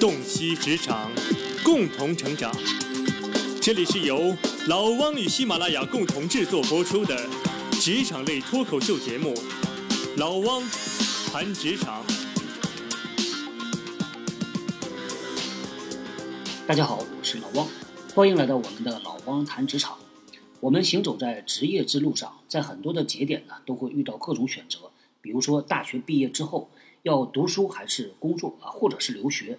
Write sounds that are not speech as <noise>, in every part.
洞悉职场，共同成长。这里是由老汪与喜马拉雅共同制作播出的职场类脱口秀节目《老汪谈职场》。大家好，我是老汪，欢迎来到我们的老汪谈职场。我们行走在职业之路上，在很多的节点呢，都会遇到各种选择，比如说大学毕业之后。要读书还是工作啊，或者是留学？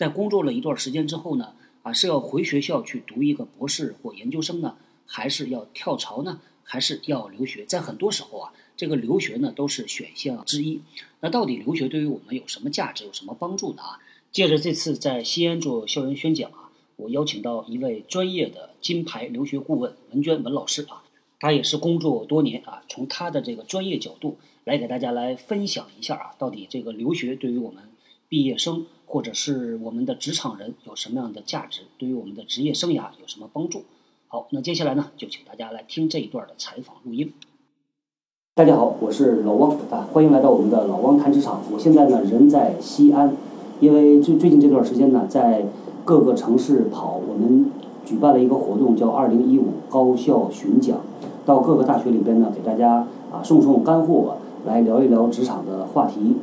在工作了一段时间之后呢，啊是要回学校去读一个博士或研究生呢，还是要跳槽呢？还是要留学？在很多时候啊，这个留学呢都是选项之一。那到底留学对于我们有什么价值，有什么帮助呢？啊，借着这次在西安做校园宣讲啊，我邀请到一位专业的金牌留学顾问文娟文老师啊，他也是工作多年啊，从他的这个专业角度。来给大家来分享一下啊，到底这个留学对于我们毕业生或者是我们的职场人有什么样的价值？对于我们的职业生涯有什么帮助？好，那接下来呢，就请大家来听这一段的采访录音。大家好，我是老汪啊，欢迎来到我们的老汪谈职场。我现在呢人在西安，因为最最近这段时间呢，在各个城市跑，我们举办了一个活动，叫“二零一五高校巡讲”，到各个大学里边呢，给大家啊送送干货。来聊一聊职场的话题，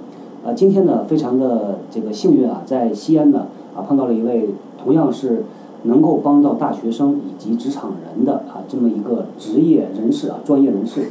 呃，今天呢，非常的这个幸运啊，在西安呢啊碰到了一位同样是能够帮到大学生以及职场人的啊这么一个职业人士啊专业人士，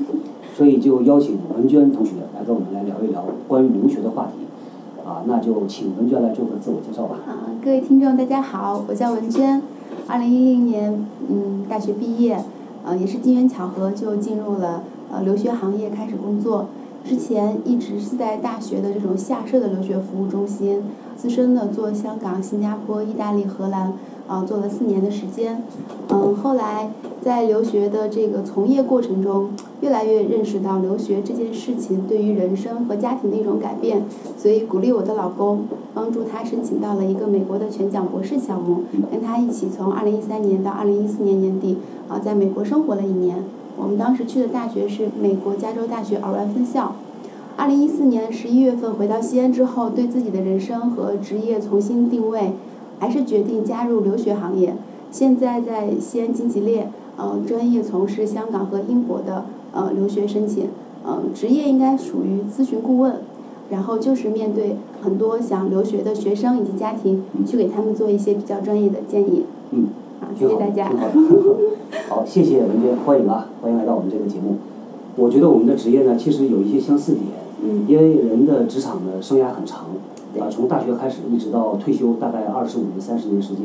所以就邀请文娟同学来跟我们来聊一聊关于留学的话题，啊，那就请文娟来做个自我介绍吧。啊，各位听众大家好，我叫文娟，二零一零年嗯大学毕业，呃也是机缘巧合就进入了呃留学行业开始工作。之前一直是在大学的这种下设的留学服务中心，资深的做香港、新加坡、意大利、荷兰，啊，做了四年的时间。嗯，后来在留学的这个从业过程中，越来越认识到留学这件事情对于人生和家庭的一种改变，所以鼓励我的老公，帮助他申请到了一个美国的全奖博士项目，跟他一起从2013年到2014年年底，啊，在美国生活了一年。我们当时去的大学是美国加州大学尔湾分校。二零一四年十一月份回到西安之后，对自己的人生和职业重新定位，还是决定加入留学行业。现在在西安金吉列，呃，专业从事香港和英国的呃留学申请，呃，职业应该属于咨询顾问，然后就是面对很多想留学的学生以及家庭，去给他们做一些比较专业的建议。嗯。谢谢大家。好，谢谢文娟，欢迎啊，欢迎来到我们这个节目。我觉得我们的职业呢，其实有一些相似点，因为人的职场的生涯很长，啊，从大学开始一直到退休，大概二十五年、三十年时间，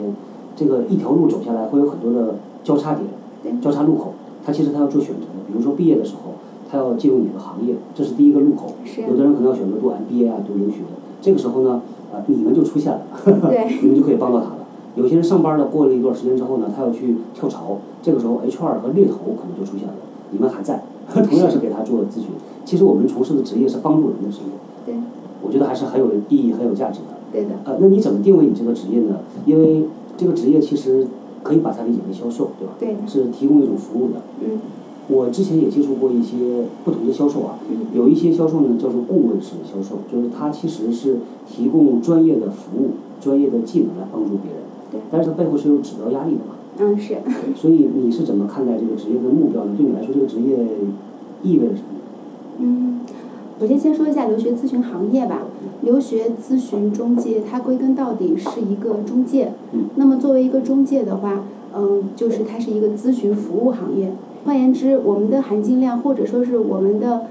这个一条路走下来，会有很多的交叉点、交叉路口。他其实他要做选择的，比如说毕业的时候，他要进入哪个行业，这是第一个路口。有的人可能要选择读 MBA 啊，读留学。这个时候呢，啊，你们就出现了，<laughs> 你们就可以帮到他了。有些人上班了，过了一段时间之后呢，他要去跳槽，这个时候 HR 和猎头可能就出现了，你们还在，<laughs> 同样是给他做咨询。其实我们从事的职业是帮助人的职业，对，我觉得还是很有意义、很有价值的。对的。呃，那你怎么定位你这个职业呢？因为这个职业其实可以把它理解为销售，对吧？对。是提供一种服务的。嗯。我之前也接触过一些不同的销售啊，有一些销售呢叫做顾问式的销售，就是他其实是提供专业的服务、专业的技能来帮助别人。但是它背后是有指标压力的嘛？嗯，是。所以你是怎么看待这个职业的目标呢？对你来说，这个职业意味着什么？嗯，首先先说一下留学咨询行业吧。留学咨询中介，它归根到底是一个中介。嗯。那么作为一个中介的话，嗯，就是它是一个咨询服务行业。换言之，我们的含金量或者说是我们的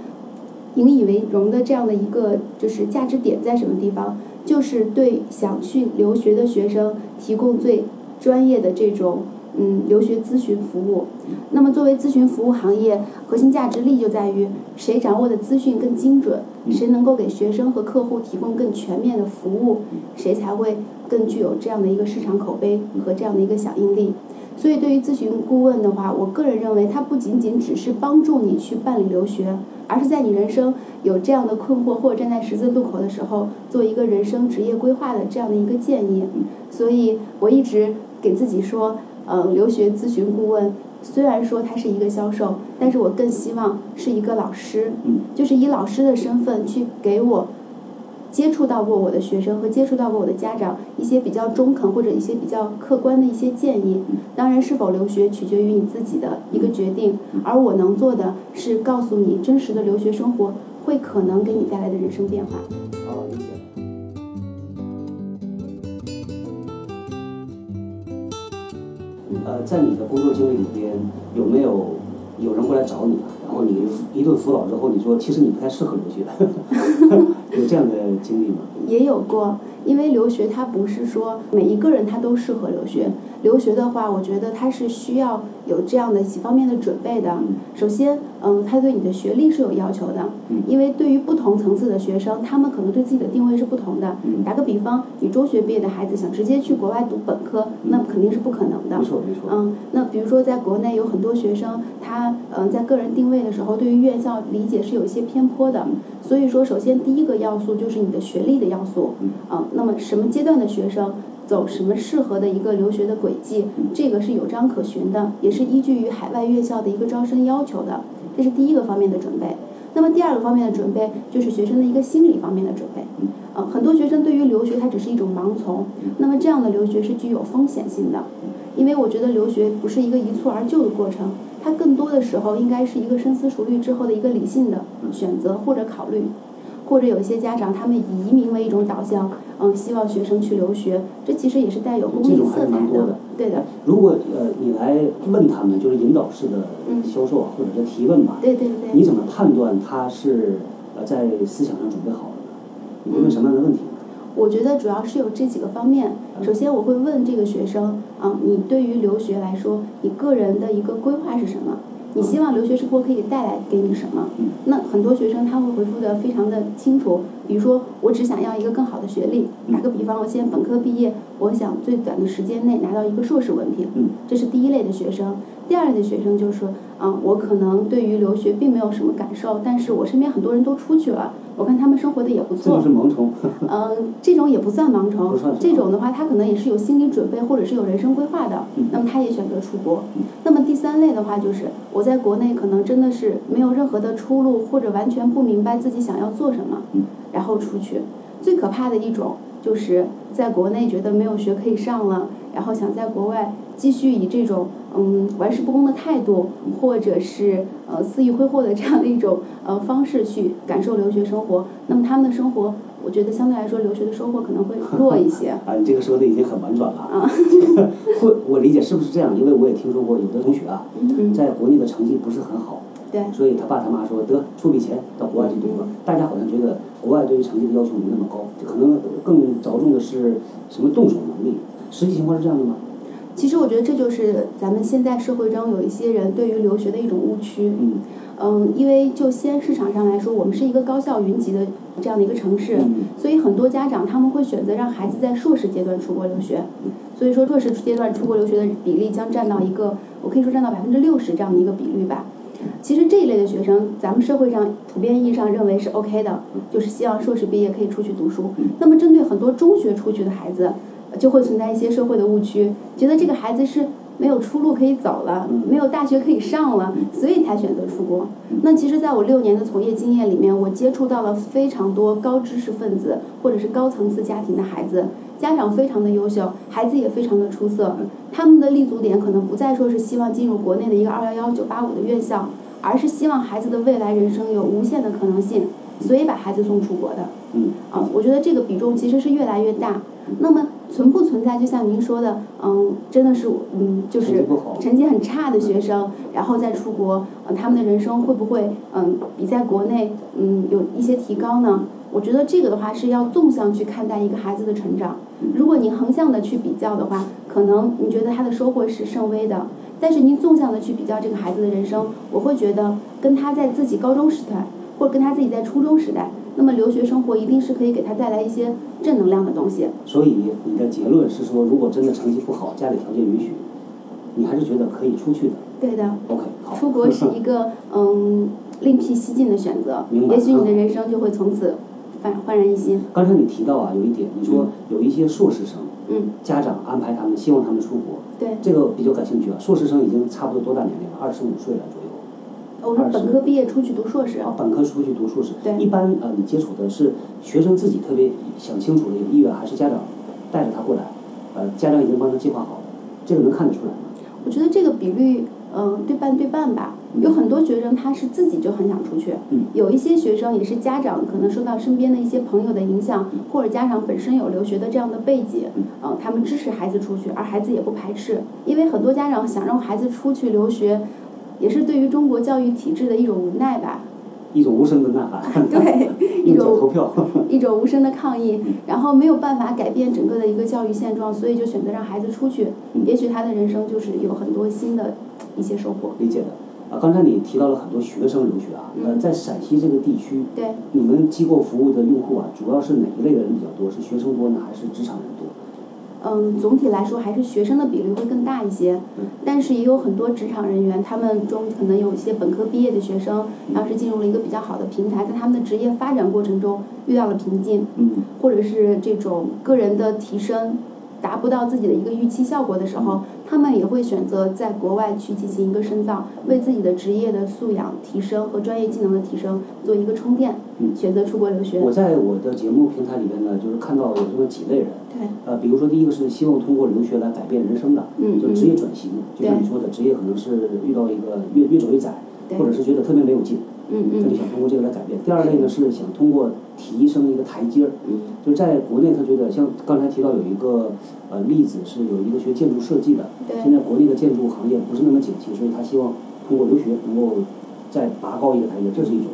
引以为荣的这样的一个就是价值点在什么地方？就是对想去留学的学生提供最专业的这种嗯留学咨询服务。那么作为咨询服务行业，核心价值力就在于谁掌握的资讯更精准，谁能够给学生和客户提供更全面的服务，谁才会更具有这样的一个市场口碑和这样的一个响应力。所以对于咨询顾问的话，我个人认为，它不仅仅只是帮助你去办理留学，而是在你人生有这样的困惑或者站在十字路口的时候，做一个人生职业规划的这样的一个建议。所以我一直给自己说，嗯，留学咨询顾问虽然说他是一个销售，但是我更希望是一个老师，就是以老师的身份去给我接触到过我的学生和接触到过我的家长一些比较中肯或者一些比较客观的一些建议。当然，是否留学取决于你自己的一个决定，而我能做的是告诉你真实的留学生活会可能给你带来的人生变化。哦，理解。呃，在你的工作经历里边，有没有有人过来找你？然后你一顿辅导之后，你说其实你不太适合留学，<laughs> 有这样的经历吗？也有过，因为留学它不是说每一个人他都适合留学。留学的话，我觉得它是需要有这样的几方面的准备的。首先，嗯，它对你的学历是有要求的，因为对于不同层次的学生，他们可能对自己的定位是不同的。打个比方，你中学毕业的孩子想直接去国外读本科，那肯定是不可能的。没错没错。嗯，那比如说在国内有很多学生，他嗯在个人定位的时候，对于院校理解是有一些偏颇的。所以说，首先第一个要素就是你的学历的要素。嗯，那么什么阶段的学生？走什么适合的一个留学的轨迹，这个是有章可循的，也是依据于海外院校的一个招生要求的，这是第一个方面的准备。那么第二个方面的准备就是学生的一个心理方面的准备。呃，很多学生对于留学它只是一种盲从，那么这样的留学是具有风险性的，因为我觉得留学不是一个一蹴而就的过程，它更多的时候应该是一个深思熟虑之后的一个理性的选择或者考虑。或者有一些家长，他们以移民为一种导向，嗯，希望学生去留学，这其实也是带有功利色彩的，对的。如果呃你来问他们，就是引导式的销售或者是提问吧，对对对，你怎么判断他是呃在思想上准备好了呢？你会问什么样的问题呢？我觉得主要是有这几个方面。首先，我会问这个学生，啊，你对于留学来说，你个人的一个规划是什么？你希望留学生活可以带来给你什么？那很多学生他会回复的非常的清楚，比如说我只想要一个更好的学历。打个比方，我现在本科毕业，我想最短的时间内拿到一个硕士文凭。这是第一类的学生。第二类的学生就是说，嗯，我可能对于留学并没有什么感受，但是我身边很多人都出去了，我看他们生活的也不错。这是盲从。嗯，这种也不算盲从。这种的话，他可能也是有心理准备，或者是有人生规划的。那么他也选择出国。那么第三类的话，就是我在国内可能真的是没有任何的出路，或者完全不明白自己想要做什么，然后出去。最可怕的一种就是在国内觉得没有学可以上了，然后想在国外继续以这种。嗯，玩世不恭的态度，或者是呃肆意挥霍的这样的一种呃方式去感受留学生活，那么他们的生活，我觉得相对来说留学的收获可能会弱一些。<laughs> 啊，你这个说的已经很婉转了。啊。<laughs> 会，我理解是不是这样？因为我也听说过有的同学啊，在国内的成绩不是很好，对，所以他爸他妈说得出笔钱到国外去读吧。大家好像觉得国外对于成绩的要求没那么高，可能更着重的是什么动手能力。实际情况是这样的吗？其实我觉得这就是咱们现在社会中有一些人对于留学的一种误区。嗯。嗯，因为就西安市场上来说，我们是一个高校云集的这样的一个城市，所以很多家长他们会选择让孩子在硕士阶段出国留学。所以说，硕士阶段出国留学的比例将占到一个，我可以说占到百分之六十这样的一个比率吧。其实这一类的学生，咱们社会上普遍意义上认为是 OK 的，就是希望硕士毕业可以出去读书。那么针对很多中学出去的孩子。就会存在一些社会的误区，觉得这个孩子是没有出路可以走了，没有大学可以上了，所以才选择出国。那其实，在我六年的从业经验里面，我接触到了非常多高知识分子或者是高层次家庭的孩子，家长非常的优秀，孩子也非常的出色。他们的立足点可能不再说是希望进入国内的一个二幺幺九八五的院校，而是希望孩子的未来人生有无限的可能性，所以把孩子送出国的。嗯，啊，我觉得这个比重其实是越来越大。那么。存不存在？就像您说的，嗯，真的是，嗯，就是成绩很差的学生，然后再出国，嗯，他们的人生会不会，嗯，比在国内，嗯，有一些提高呢？我觉得这个的话是要纵向去看待一个孩子的成长。如果你横向的去比较的话，可能你觉得他的收获是甚微的。但是您纵向的去比较这个孩子的人生，我会觉得跟他在自己高中时代，或者跟他自己在初中时代。那么留学生活一定是可以给他带来一些正能量的东西。所以你的结论是说，如果真的成绩不好，家里条件允许，你还是觉得可以出去的。对的。OK，好。出国是一个 <laughs> 嗯另辟蹊径的选择，也许你的人生就会从此 <laughs> 焕焕然一新。刚才你提到啊，有一点，你说有一些硕士生，嗯，家长安排他们，希望他们出国。对。这个比较感兴趣啊，硕士生已经差不多多大年龄了？二十五岁了左右。我说本科毕业出去读硕士。啊，本科出去读硕士。对。一般呃，你接触的是学生自己特别想清楚的有意愿，还是家长带着他过来？呃，家长已经帮他计划好了，这个能看得出来吗？我觉得这个比率，嗯，对半对半吧。有很多学生他是自己就很想出去，有一些学生也是家长可能受到身边的一些朋友的影响，或者家长本身有留学的这样的背景，嗯，他们支持孩子出去，而孩子也不排斥，因为很多家长想让孩子出去留学，也是对于中国教育体制的一种无奈吧。一种无声的呐喊，<laughs> 对，一种投票，<laughs> 一种无声的抗议，然后没有办法改变整个的一个教育现状，所以就选择让孩子出去，也许他的人生就是有很多新的一些收获。理解的。啊，刚才你提到了很多学生留学啊，呃，在陕西这个地区，对，你们机构服务的用户啊，主要是哪一类的人比较多？是学生多呢，还是职场人多？嗯，总体来说还是学生的比例会更大一些，但是也有很多职场人员，他们中可能有一些本科毕业的学生，当时进入了一个比较好的平台，在他们的职业发展过程中遇到了瓶颈，或者是这种个人的提升。达不到自己的一个预期效果的时候，他们也会选择在国外去进行一个深造，为自己的职业的素养提升和专业技能的提升做一个充电，选择出国留学。我在我的节目平台里面呢，就是看到有这么几类人，对，呃，比如说第一个是希望通过留学来改变人生的，嗯，就职业转型，就像你说的，职业可能是遇到一个越越走越窄，或者是觉得特别没有劲。嗯嗯，他就想通过这个来改变。第二类呢是想通过提升一个台阶儿，就在国内他觉得像刚才提到有一个呃例子是有一个学建筑设计的，现在国内的建筑行业不是那么景气，所以他希望通过留学能够再拔高一个台阶，这是一种。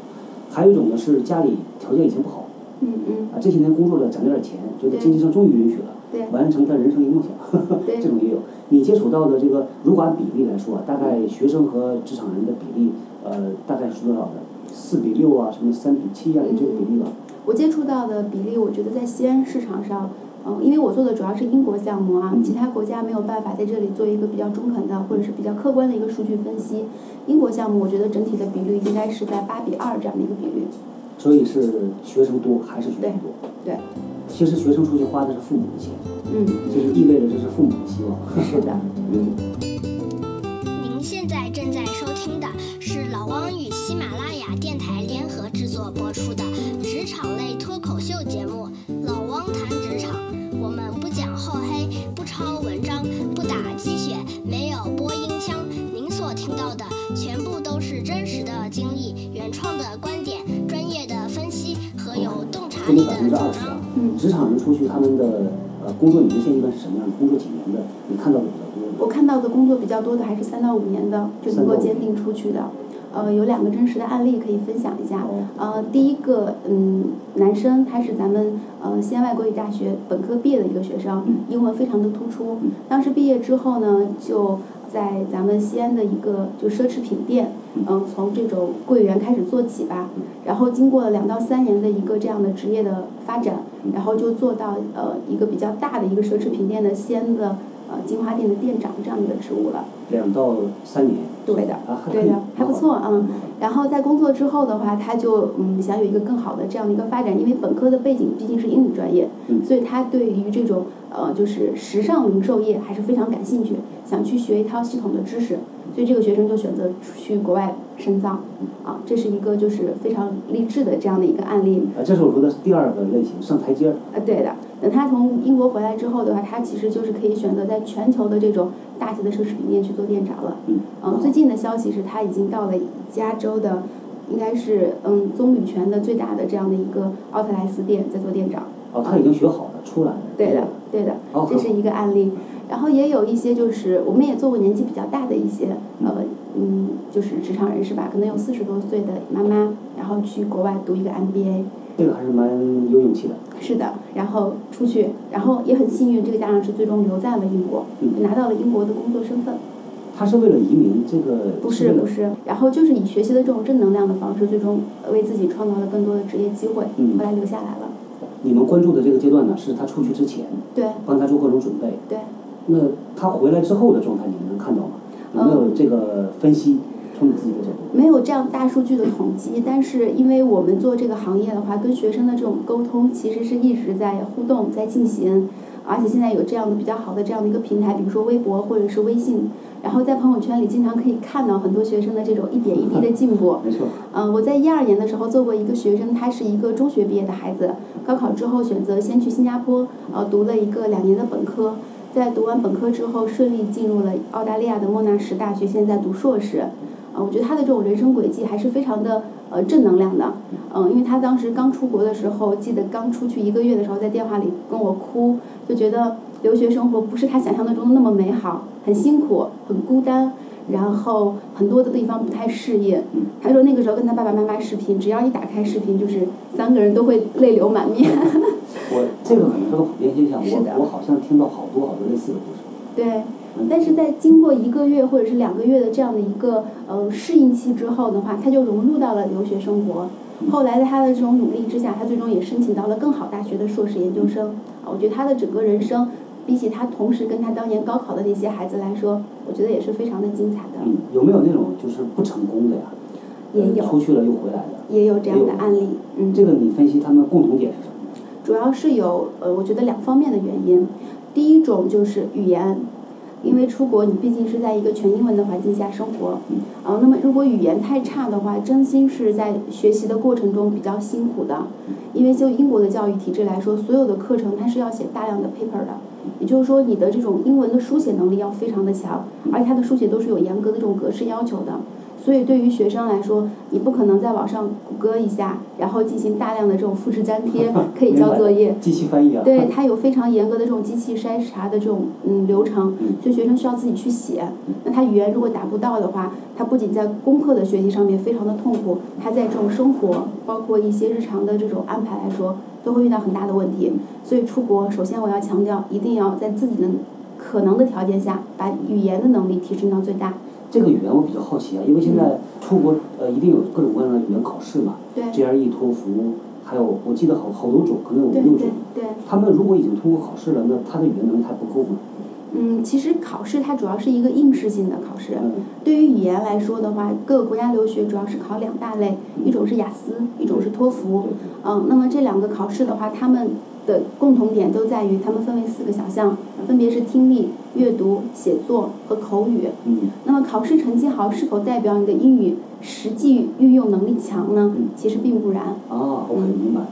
还有一种呢是家里条件以前不好，嗯嗯，啊这些年工作了攒点钱，觉得经济上终于允许了，完成他人生一个梦想，<laughs> 这种也有。你接触到的这个如果按比例来说啊，大概学生和职场人的比例呃大概是多少的？四比六啊，什么三比七啊，这个比例吧。我接触到的比例，我觉得在西安市场上，嗯，因为我做的主要是英国项目啊，其他国家没有办法在这里做一个比较中肯的或者是比较客观的一个数据分析。英国项目，我觉得整体的比率应该是在八比二这样的一个比率。所以是学生多还是学生多？对。其实学生出去花的是父母的钱。嗯。就是意味着这是父母的希望。是的。<laughs> 嗯。您现在正在收听的有洞察力的主张。嗯，职场人出去他们的呃工作年限一般是什么样的？工作几年的？你看到的比较多。我看到的工作比较多的还是三到五年的，就能够坚定出去的。呃，有两个真实的案例可以分享一下。呃，第一个，嗯，男生他是咱们呃西安外国语大学本科毕业的一个学生，英文非常的突出。当时毕业之后呢，就在咱们西安的一个就奢侈品店，嗯，从这种柜员开始做起吧。然后经过了两到三年的一个这样的职业的发展，然后就做到呃一个比较大的一个奢侈品店的西安的呃金花店的店长这样的一个职务了。两到三年。对的，对的，还不错嗯。然后在工作之后的话，他就嗯想有一个更好的这样的一个发展，因为本科的背景毕竟是英语专业，所以他对于这种呃就是时尚零售业还是非常感兴趣，想去学一套系统的知识，所以这个学生就选择去国外深造，啊，这是一个就是非常励志的这样的一个案例。啊，这是我说的第二个类型，上台阶儿。啊，对的。等他从英国回来之后的话，他其实就是可以选择在全球的这种大型的奢侈品店去做店长了。嗯。嗯，最近的消息是他已经到了加州的，应该是嗯棕榈泉的最大的这样的一个奥特莱斯店在做店长。哦，他已经学好了，出来了。对的，对的，这是一个案例。然后也有一些就是我们也做过年纪比较大的一些呃嗯就是职场人士吧，可能有四十多岁的妈妈，然后去国外读一个 MBA。这个还是蛮有勇气的。是的，然后出去，然后也很幸运，这个家长是最终留在了英国，拿到了英国的工作身份。他是为了移民这个？不是不是，然后就是以学习的这种正能量的方式，最终为自己创造了更多的职业机会，后来留下来了。你们关注的这个阶段呢，是他出去之前，对，帮他做各种准备。对。那他回来之后的状态，你们能看到吗？有没有这个分析？从你自己的角度。没有这样大数据的统计，但是因为我们做这个行业的话，跟学生的这种沟通其实是一直在互动，在进行。而且现在有这样的比较好的这样的一个平台，比如说微博或者是微信，然后在朋友圈里经常可以看到很多学生的这种一点一滴的进步。没错。嗯，我在一二年的时候做过一个学生，他是一个中学毕业的孩子，高考之后选择先去新加坡，呃，读了一个两年的本科，在读完本科之后顺利进入了澳大利亚的莫纳什大学，现在读硕士。啊，我觉得他的这种人生轨迹还是非常的呃正能量的。嗯，因为他当时刚出国的时候，记得刚出去一个月的时候，在电话里跟我哭，就觉得留学生活不是他想象的中的那么美好，很辛苦，很孤单，然后很多的地方不太适应。他说那个时候跟他爸爸妈妈视频，只要一打开视频，就是三个人都会泪流满面。<laughs> 我这个可能是个普遍现象，我我好像听到好多好多类似的故事。对。但是在经过一个月或者是两个月的这样的一个呃适应期之后的话，他就融入到了留学生活。后来在他的这种努力之下，他最终也申请到了更好大学的硕士研究生。啊，我觉得他的整个人生，比起他同时跟他当年高考的那些孩子来说，我觉得也是非常的精彩的。嗯，有没有那种就是不成功的呀？也有。出去了又回来的。也有这样的案例。嗯。这个你分析他们共同点是什么？主要是有呃，我觉得两方面的原因。第一种就是语言。因为出国，你毕竟是在一个全英文的环境下生活，啊，那么如果语言太差的话，真心是在学习的过程中比较辛苦的。因为就英国的教育体制来说，所有的课程它是要写大量的 paper 的，也就是说你的这种英文的书写能力要非常的强，而且它的书写都是有严格的这种格式要求的。所以对于学生来说，你不可能在网上谷歌一下，然后进行大量的这种复制粘贴，<laughs> 可以交作业。机器翻译啊。对，它有非常严格的这种机器筛查的这种嗯流程，所以学生需要自己去写。那他语言如果达不到的话，他不仅在功课的学习上面非常的痛苦，他在这种生活，包括一些日常的这种安排来说，都会遇到很大的问题。所以出国，首先我要强调，一定要在自己的可能的条件下，把语言的能力提升到最大。这个语言我比较好奇啊，因为现在出国呃一定有各种各样的语言考试嘛，GRE、托福，还有我记得好好多种，可能有五六种。对他们如果已经通过考试了，那他的语言能力还不够吗？嗯，其实考试它主要是一个应试性的考试。对于语言来说的话，各个国家留学主要是考两大类，一种是雅思，一种是托福。嗯，那么这两个考试的话，他们。的共同点都在于，它们分为四个小项，分别是听力、阅读、写作和口语。嗯。那么考试成绩好，是否代表你的英语实际运用能力强呢？其实并不然。啊，OK，明白。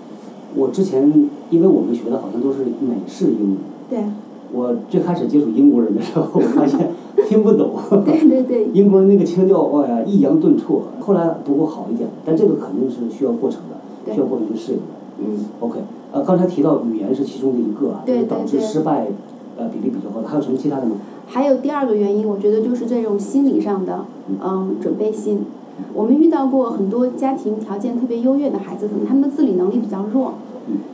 我之前因为我们学的好像都是美式英语。对。我最开始接触英国人的时候，我发现听不懂。<laughs> 对对对。英国人那个腔调，哇呀，抑扬顿挫。后来不过好一点，但这个肯定是需要过程的，需要过程去适应的。嗯。OK。呃，刚才提到语言是其中的一个啊，就是导致失败呃比例比较高。还有什么其他的吗？还有第二个原因，我觉得就是这种心理上的嗯准备心。我们遇到过很多家庭条件特别优越的孩子，可能他们的自理能力比较弱，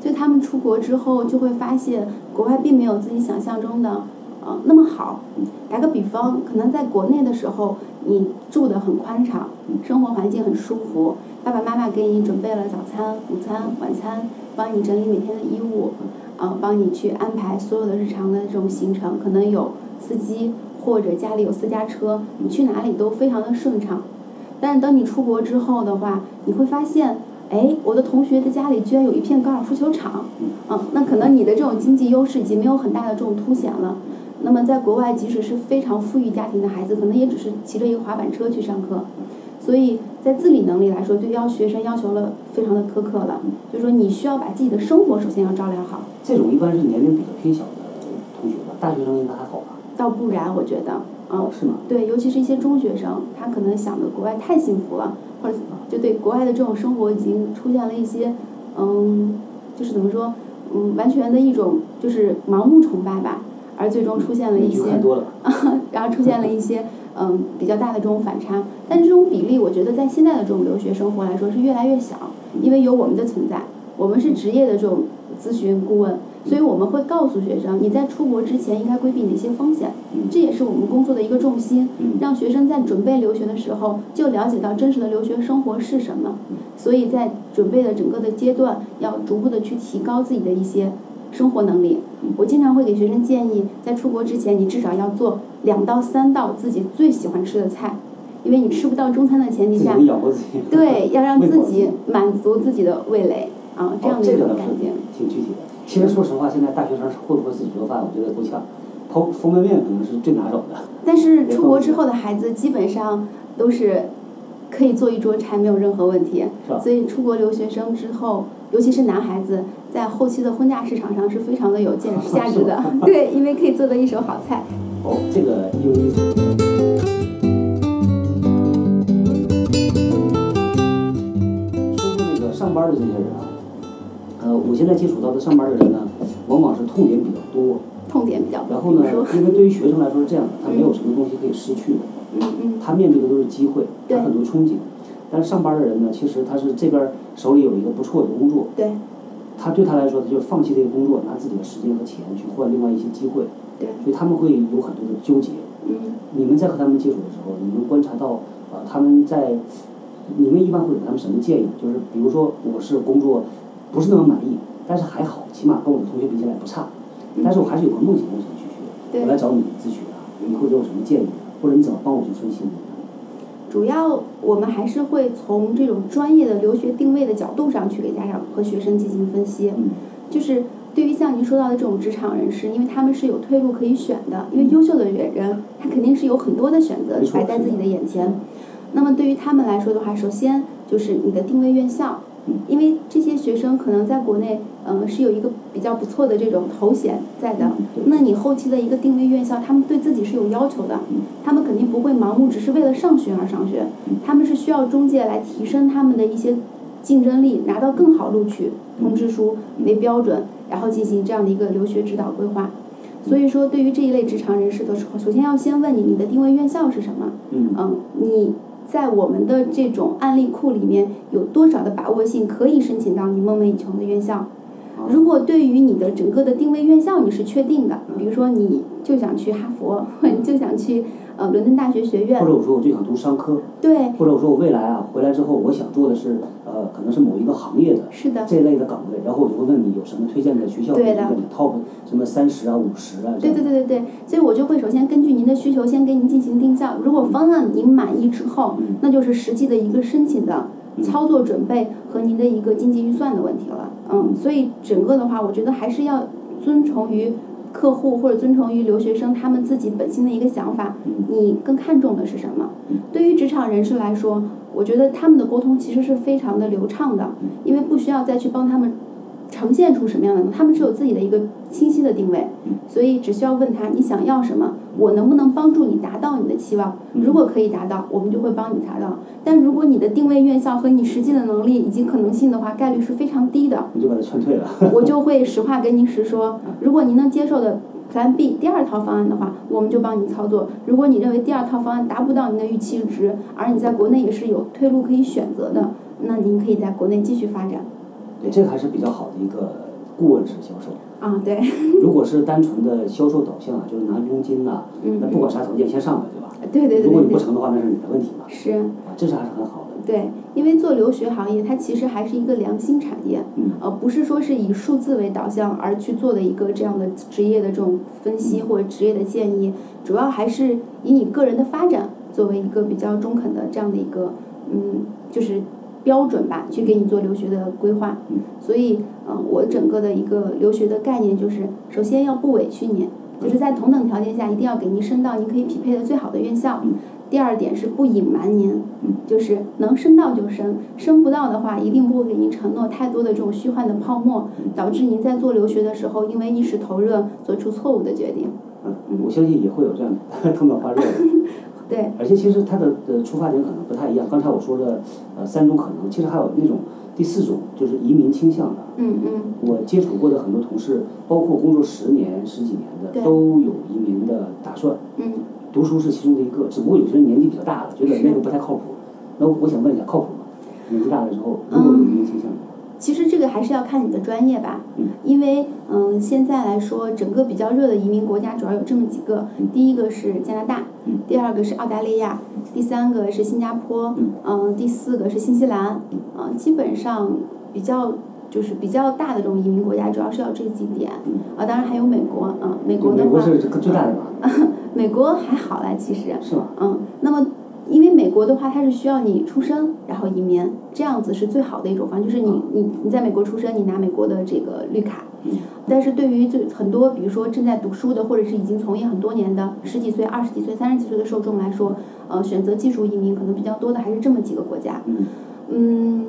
所以他们出国之后就会发现国外并没有自己想象中的呃那么好。打个比方，可能在国内的时候你住的很宽敞，生活环境很舒服，爸爸妈妈给你准备了早餐、午餐、晚餐。帮你整理每天的衣物，呃，帮你去安排所有的日常的这种行程，可能有司机或者家里有私家车，你去哪里都非常的顺畅。但是等你出国之后的话，你会发现，哎，我的同学的家里居然有一片高尔夫球场，嗯，那可能你的这种经济优势已经没有很大的这种凸显了。那么在国外，即使是非常富裕家庭的孩子，可能也只是骑着一个滑板车去上课。所以在自理能力来说，对要学生要求了非常的苛刻了。就是说，你需要把自己的生活首先要照料好。这种一般是年龄比较偏小的同学吧，大学生应该还好吧？倒不然，我觉得。哦，是吗？对，尤其是一些中学生，他可能想的国外太幸福了，或者就对国外的这种生活已经出现了一些，嗯，就是怎么说，嗯，完全的一种就是盲目崇拜吧，而最终出现了一些，<laughs> 然后出现了一些。嗯，比较大的这种反差，但是这种比例，我觉得在现在的这种留学生活来说是越来越小，因为有我们的存在，我们是职业的这种咨询顾问，所以我们会告诉学生，你在出国之前应该规避哪些风险，这也是我们工作的一个重心，让学生在准备留学的时候就了解到真实的留学生活是什么，所以在准备的整个的阶段，要逐步的去提高自己的一些。生活能力，我经常会给学生建议，在出国之前，你至少要做两到三道自己最喜欢吃的菜，因为你吃不到中餐的前提下，对，要让自己满足自己的味蕾啊，这样的一种感觉。挺具体的。其实说实话，现在大学生会不会自己做饭，我觉得够呛。泡方便面可能是最拿手的。但是出国之后的孩子基本上都是可以做一桌菜，没有任何问题。所以出国留学生之后，尤其是男孩子，在后期的婚嫁市场上是非常的有价价值的。<laughs> 对，因为可以做的一手好菜。哦，这个有意思。说说那个上班的这些人啊，呃，我现在接触到的上班的人呢，往往是痛点比较多。痛点比较多然后呢，因为对于学生来说是这样的，他没有什么东西可以失去的。嗯嗯。他面对的都是机会，他很多憧憬。但是上班的人呢，其实他是这边手里有一个不错的工作。对。他对他来说，他就放弃这个工作，拿自己的时间和钱去换另外一些机会。对。所以他们会有很多的纠结。嗯。你们在和他们接触的时候，你们观察到啊，他们在，你们一般会给他们什么建议？就是比如说，我是工作不是那么满意，但是还好，起码跟我的同学比起来不差。但是我还是有个梦想，我想去学。我来找你咨询啊，你会给我什么建议？或者你怎么帮我去分析呢？主要我们还是会从这种专业的留学定位的角度上去给家长和学生进行分析。就是对于像您说到的这种职场人士，因为他们是有退路可以选的，因为优秀的人他肯定是有很多的选择摆在自己的眼前。那么对于他们来说的话，首先就是你的定位院校。因为这些学生可能在国内，嗯，是有一个比较不错的这种头衔在的。那你后期的一个定位院校，他们对自己是有要求的，他们肯定不会盲目只是为了上学而上学，他们是需要中介来提升他们的一些竞争力，拿到更好录取通知书为标准，然后进行这样的一个留学指导规划。所以说，对于这一类职场人士的时候，首先要先问你，你的定位院校是什么？嗯，你。在我们的这种案例库里面，有多少的把握性可以申请到你梦寐以求的院校？如果对于你的整个的定位院校你是确定的，比如说你就想去哈佛，或 <laughs> 者你就想去。呃，伦敦大学学院，或者我说我就想读商科，对，或者我说我未来啊回来之后，我想做的是呃，可能是某一个行业的，是的，这类的岗位，然后我就会问你有什么推荐的学校，对的，top 什么三十啊五十啊，对对对对对，所以我就会首先根据您的需求先给您进行定向，如果方案您满意之后，那就是实际的一个申请的操作准备和您的一个经济预算的问题了，嗯，所以整个的话，我觉得还是要遵从于。客户或者遵从于留学生他们自己本心的一个想法，你更看重的是什么？对于职场人士来说，我觉得他们的沟通其实是非常的流畅的，因为不需要再去帮他们。呈现出什么样的？他们是有自己的一个清晰的定位，所以只需要问他你想要什么，我能不能帮助你达到你的期望？如果可以达到，我们就会帮你达到。但如果你的定位院校和你实际的能力以及可能性的话，概率是非常低的。你就把他劝退了。<laughs> 我就会实话跟您实说，如果您能接受的 Plan B 第二套方案的话，我们就帮你操作。如果你认为第二套方案达不到您的预期值，而你在国内也是有退路可以选择的，那您可以在国内继续发展。对，这个还是比较好的一个顾问式销售。啊，对。<laughs> 如果是单纯的销售导向啊，就是拿佣金呐，那不管啥条件先上来，对吧？对对对。如果你不成的话，那是你的问题嘛。是。啊，这是还是很好的。对，因为做留学行业，它其实还是一个良心产业，嗯呃，不是说是以数字为导向而去做的一个这样的职业的这种分析或者职业的建议，主要还是以你个人的发展作为一个比较中肯的这样的一个，嗯，就是。标准吧，去给你做留学的规划。所以，嗯，我整个的一个留学的概念就是，首先要不委屈您，就是在同等条件下一定要给您升到您可以匹配的最好的院校。第二点是不隐瞒您，就是能升到就升，升不到的话，一定不会给您承诺太多的这种虚幻的泡沫，导致您在做留学的时候因为一时头热做出错误的决定。嗯，我相信也会有这样的 <laughs> 头脑发热的。对，而且其实它的呃出发点可能不太一样。刚才我说的呃三种可能，其实还有那种第四种，就是移民倾向的。嗯嗯。我接触过的很多同事，包括工作十年、十几年的，都有移民的打算。嗯。读书是其中的一个，只不过有些人年纪比较大了，觉得那个不太靠谱。那我想问一下，靠谱吗？年纪大了之后，如果有移民倾向？其实这个还是要看你的专业吧，因为嗯，现在来说，整个比较热的移民国家主要有这么几个，第一个是加拿大，第二个是澳大利亚，第三个是新加坡，嗯，第四个是新西兰，嗯，基本上比较就是比较大的这种移民国家，主要是要这几点，啊，当然还有美国，嗯，美国的话，美国是最大的吧？<laughs> 美国还好啦，其实，是吧？嗯，那么。因为美国的话，它是需要你出生，然后移民，这样子是最好的一种方式。就是你你你在美国出生，你拿美国的这个绿卡，嗯但是对于这很多，比如说正在读书的，或者是已经从业很多年的十几岁、二十几岁、三十几岁的受众来说，呃，选择技术移民可能比较多的还是这么几个国家。嗯嗯，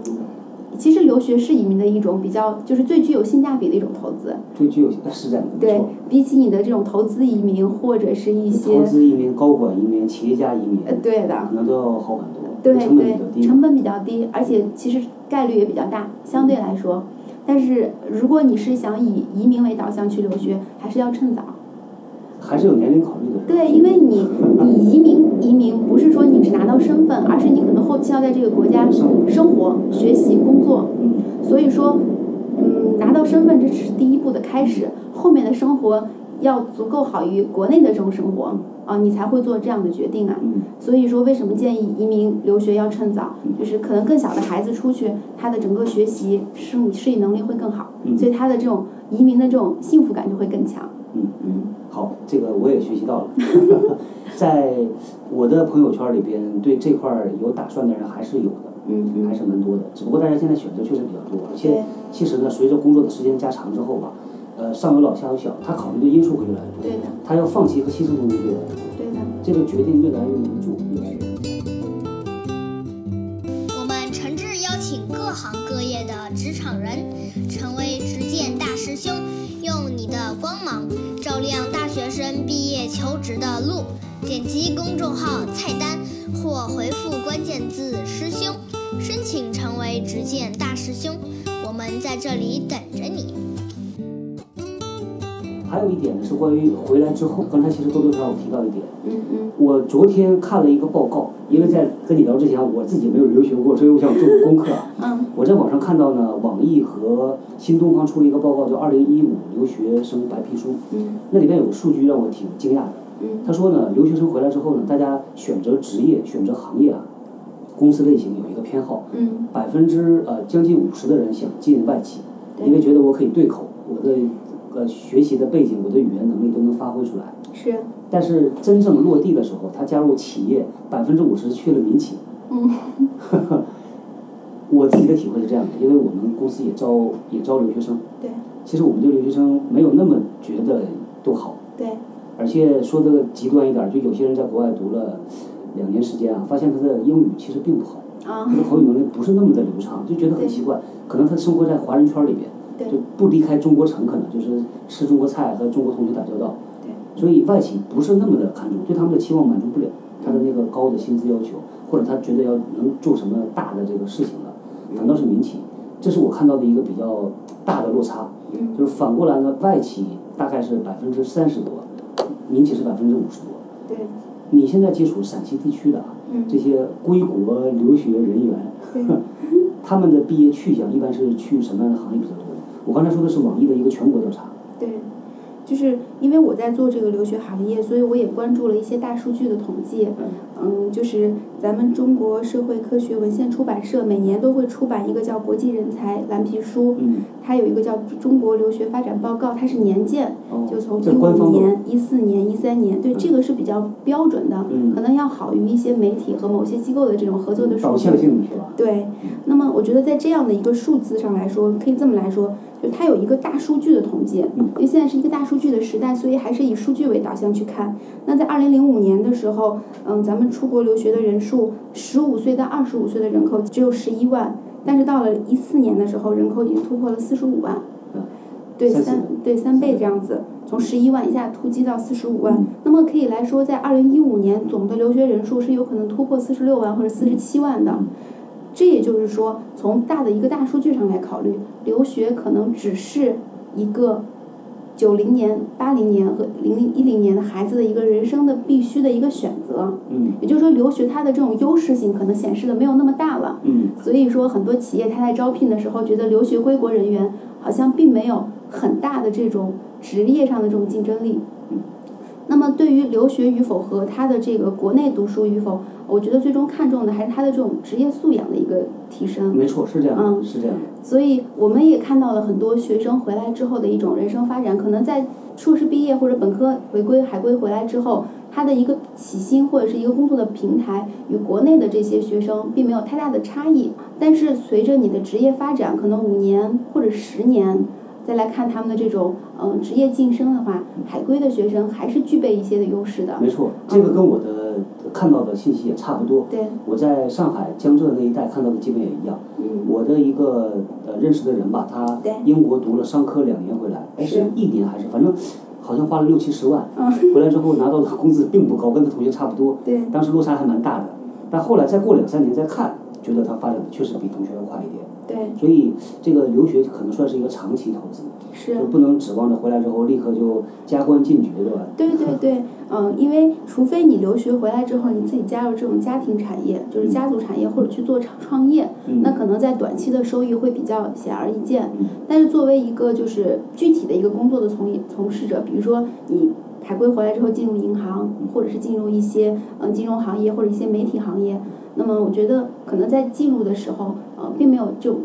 其实留学是移民的一种比较，就是最具有性价比的一种投资。最具有是这样的，对。，比起你的这种投资移民或者是一些投资移民、高管移民、企业家移民，呃，对的，可能都要好很多，对对成本比较，低。成本比较低，而且其实概率也比较大，相对来说。但是如果你是想以移民为导向去留学，还是要趁早。还是有年龄考虑的。对，因为你你移民移民不是说你只拿到身份，而是你可能后期要在这个国家生活、学习、工作。嗯所以说，嗯，拿到身份这只是第一步的开始，后面的生活要足够好于国内的这种生活啊，你才会做这样的决定啊。嗯所以说，为什么建议移民留学要趁早？就是可能更小的孩子出去，他的整个学习适应适应能力会更好，嗯所以他的这种移民的这种幸福感就会更强。嗯嗯好，这个我也学习到了。<laughs> <laughs> 在我的朋友圈里边，对这块儿有打算的人还是有的，嗯嗯，还是蛮多的。只不过大家现在选择确实比较多，而且其实呢，随着工作的时间加长之后吧，呃，上有老下有小，他考虑的因素会越来越多，对的他要放弃和牺牲的东西越来越多，对的。这个决定越来越严重，越来越。我们诚挚邀请各行各业的职场人，点击公众号菜单或回复关键字“师兄”，申请成为执剑大师兄。我们在这里等着你。还有一点呢，是关于回来之后，刚才其实多多少少有提到一点，嗯嗯我昨天看了一个报告，因为在跟你聊之前，我自己没有留学过，所以我想做功课啊。<laughs> 嗯我在网上看到呢，网易和新东方出了一个报告，叫《二零一五留学生白皮书》，嗯那里面有个数据让我挺惊讶的。嗯。他说呢，留学生回来之后呢，大家选择职业、选择行业啊，公司类型有一个偏好，嗯。百分之呃将近五十的人想进外企，因为觉得我可以对口，我的呃学习的背景、我的语言能力都能发挥出来。是。但是真正落地的时候，他加入企业，百分之五十去了民企。嗯。<laughs> 我自己的体会是这样的，因为我们公司也招也招留学生，对。其实我们对留学生没有那么觉得多好，对而且说的极端一点儿，就有些人在国外读了两年时间啊，发现他的英语其实并不好，啊。他的口语能力不是那么的流畅，就觉得很奇怪，可能他生活在华人圈里边，对就不离开中国城，可能就是吃中国菜和中国同学打交道，对。所以外企不是那么的看重，对他们的期望满足不了他的那个高的薪资要求，或者他觉得要能做什么大的这个事情了，反倒是民企，这是我看到的一个比较大的落差。嗯。就是反过来呢，外企大概是百分之三十多，民企是百分之五十多。对你现在接触陕西地区的啊，嗯这些归国留学人员，对 <laughs> 他们的毕业去向一般是去什么样的行业比较多？我刚才说的是网易的一个全国调查。对，就是因为我在做这个留学行业，所以我也关注了一些大数据的统计。嗯，就是咱们中国社会科学文献出版社每年都会出版一个叫《国际人才蓝皮书》，嗯，它有一个叫《中国留学发展报告》，它是年鉴，哦就从一五年、一四年、一三年，对，这个是比较标准的，嗯可能要好于一些媒体和某些机构的这种合作的数据导向。性是吧？对，那么我觉得在这样的一个数字上来说，可以这么来说，就它有一个大数据的统计，嗯因为现在是一个大数据的时代，所以还是以数据为导向去看。那在二零零五年的时候，嗯，咱们出国留学的人数，十五岁到二十五岁的人口只有十一万，但是到了一四年的时候，人口已经突破了四十五万嗯，对三对三倍这样子，从十一万一下突击到四十五万。嗯那么可以来说，在二零一五年总的留学人数是有可能突破四十六万或者四十七万的。这也就是说，从大的一个大数据上来考虑，留学可能只是一个九零年、八零年和零零一零年的孩子的一个人生的必须的一个选择。嗯也就是说，留学它的这种优势性可能显示的没有那么大了。嗯所以说，很多企业它在招聘的时候，觉得留学归国人员好像并没有很大的这种职业上的这种竞争力。嗯那么，对于留学与否和他的这个国内读书与否，我觉得最终看重的还是他的这种职业素养的一个提升。没错，是这样，嗯是这样的。所以我们也看到了很多学生回来之后的一种人生发展，可能在硕士毕业或者本科回归海归回来之后，他的一个起薪或者是一个工作的平台与国内的这些学生并没有太大的差异。但是随着你的职业发展，可能五年或者十年，再来看他们的这种嗯、职业晋升的话，海归的学生还是具备一些的优势的。没错，这个跟我的看到的信息也差不多。对，我在上海、江浙那一带看到的基本也一样。嗯，我的一个呃认识的人吧，他英国读了商科两年回来，哎是。是一年还是反正好像花了六七十万，嗯。回来之后拿到的工资并不高，跟他同学差不多，对，当时落差还蛮大的。但后来再过两三年再看，觉得他发展的确实比同学要快一点。对，所以这个留学可能算是一个长期投资，是就。不能指望着回来之后立刻就加官进爵，对吧？对对对，<laughs> 嗯，因为除非你留学回来之后，你自己加入这种家庭产业，就是家族产业或者去做创创业，嗯那可能在短期的收益会比较显而易见。嗯但是作为一个就是具体的一个工作的从从事者，比如说你海归回来之后进入银行，或者是进入一些嗯金融行业或者一些媒体行业，那么我觉得可能在进入的时候，呃，并没有就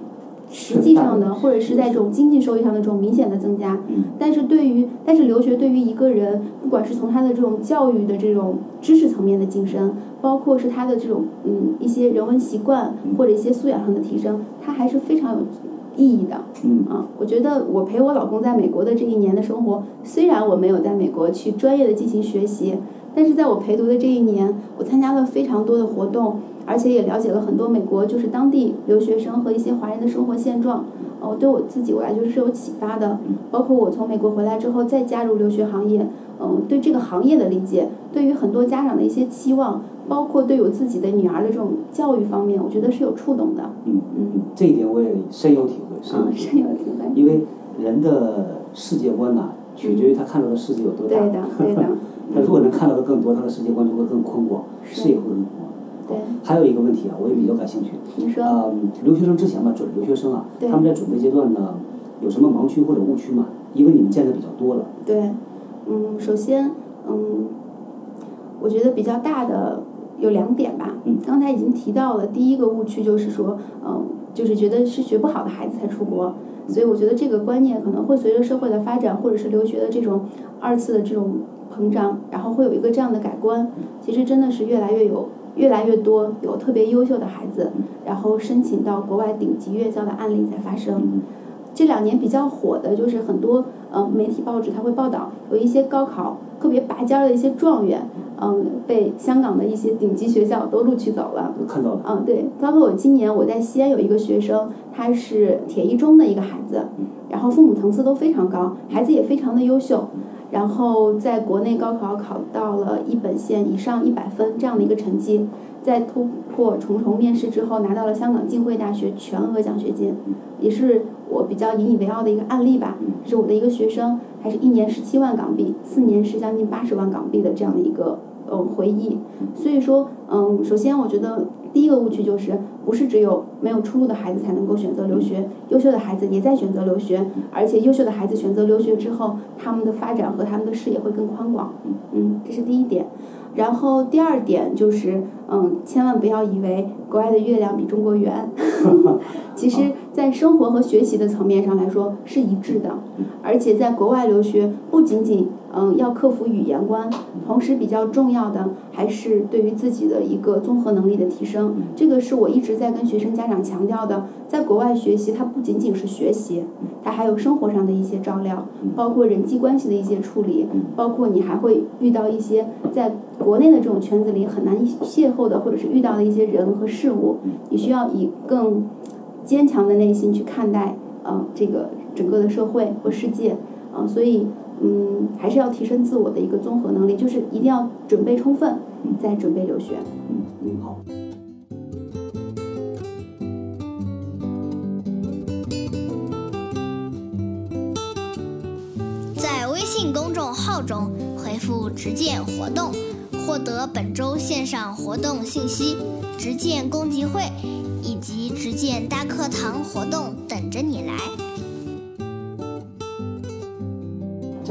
实际上的或者是在这种经济收益上的这种明显的增加。嗯但是对于但是留学对于一个人，不管是从他的这种教育的这种知识层面的晋升，包括是他的这种嗯一些人文习惯或者一些素养上的提升，它还是非常有意义的。嗯啊，我觉得我陪我老公在美国的这一年的生活，虽然我没有在美国去专业的进行学习，但是在我陪读的这一年，我参加了非常多的活动，而且也了解了很多美国就是当地留学生和一些华人的生活现状。哦，对我自己我来说是有启发的，包括我从美国回来之后再加入留学行业，嗯，对这个行业的理解，对于很多家长的一些期望，包括对我自己的女儿的这种教育方面，我觉得是有触动的。嗯嗯，这一点我也深有体会，深有嗯，体会。深有体会。因为人的世界观呐、取决于他看到的世界有多大。对的，对的。<laughs> 他如果能看到的更多，他的世界观就会更宽广，视野会更广。对，还有一个问题啊，我也比较感兴趣。你说。嗯，留学生之前吧，准留学生啊，他们在准备阶段呢，有什么盲区或者误区吗？因为你们见的比较多了。对，嗯，首先，嗯，我觉得比较大的有两点吧。嗯刚才已经提到了，第一个误区就是说，嗯，就是觉得是学不好的孩子才出国，所以我觉得这个观念可能会随着社会的发展，或者是留学的这种二次的这种膨胀，然后会有一个这样的改观。其实真的是越来越有。越来越多有特别优秀的孩子，然后申请到国外顶级院校的案例在发生。嗯这两年比较火的就是很多呃媒体报纸它会报道有一些高考特别拔尖儿的一些状元，嗯、被香港的一些顶级学校都录取走了。看到了。嗯，对，包括我今年我在西安有一个学生，他是铁一中的一个孩子，然后父母层次都非常高，孩子也非常的优秀，然后在国内高考考到了一本线以上一百分这样的一个成绩，在突破重重面试之后拿到了香港浸会大学全额奖学金，也是我比较引以为傲的一个案例吧。这是我的一个学生，还是一年十七万港币，四年是将近八十万港币的这样的一个呃回忆。所以说，嗯，首先我觉得第一个误区就是，不是只有没有出路的孩子才能够选择留学，优秀的孩子也在选择留学，而且优秀的孩子选择留学之后，他们的发展和他们的视野会更宽广。嗯，这是第一点。然后第二点就是，嗯，千万不要以为国外的月亮比中国圆，<laughs> 其实，在生活和学习的层面上来说是一致的，而且在国外留学不仅仅嗯要克服语言关，同时比较重要的还是对于自己的一个综合能力的提升。这个是我一直在跟学生家长强调的，在国外学习它不仅仅是学习，它还有生活上的一些照料，包括人际关系的一些处理，包括你还会遇到一些在国内的这种圈子里很难邂逅的，或者是遇到的一些人和事物，你需要以更坚强的内心去看待呃这个整个的社会和世界啊、呃所以嗯还是要提升自我的一个综合能力，就是一定要准备充分，再准备留学。嗯嗯，好。在微信公众号中回复“直见活动”，获得本周线上活动信息、直见公集会以及直见大课堂活动等着你来。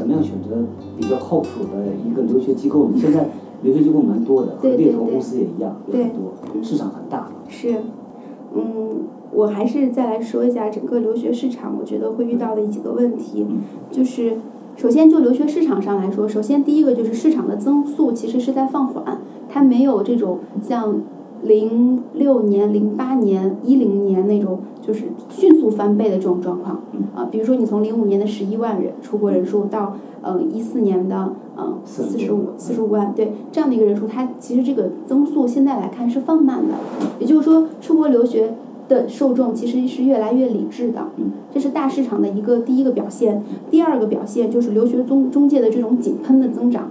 怎么样选择比较靠谱的一个留学机构呢？现在留学机构蛮多的，和猎头公司也一样，有对很多，市场很大。是，嗯，我还是再来说一下整个留学市场，我觉得会遇到的几个问题，就是首先就留学市场上来说，首先第一个就是市场的增速其实是在放缓，它没有这种像零六年、零八年、一零年那种就是迅速翻倍的这种状况。啊，比如说你从零五年的十一万人出国人数到呃一四年的嗯四十五四十五万，对这样的一个人数，它其实这个增速现在来看是放慢的。也就是说，出国留学的受众其实是越来越理智的，嗯这是大市场的一个第一个表现。第二个表现就是留学中中介的这种井喷的增长，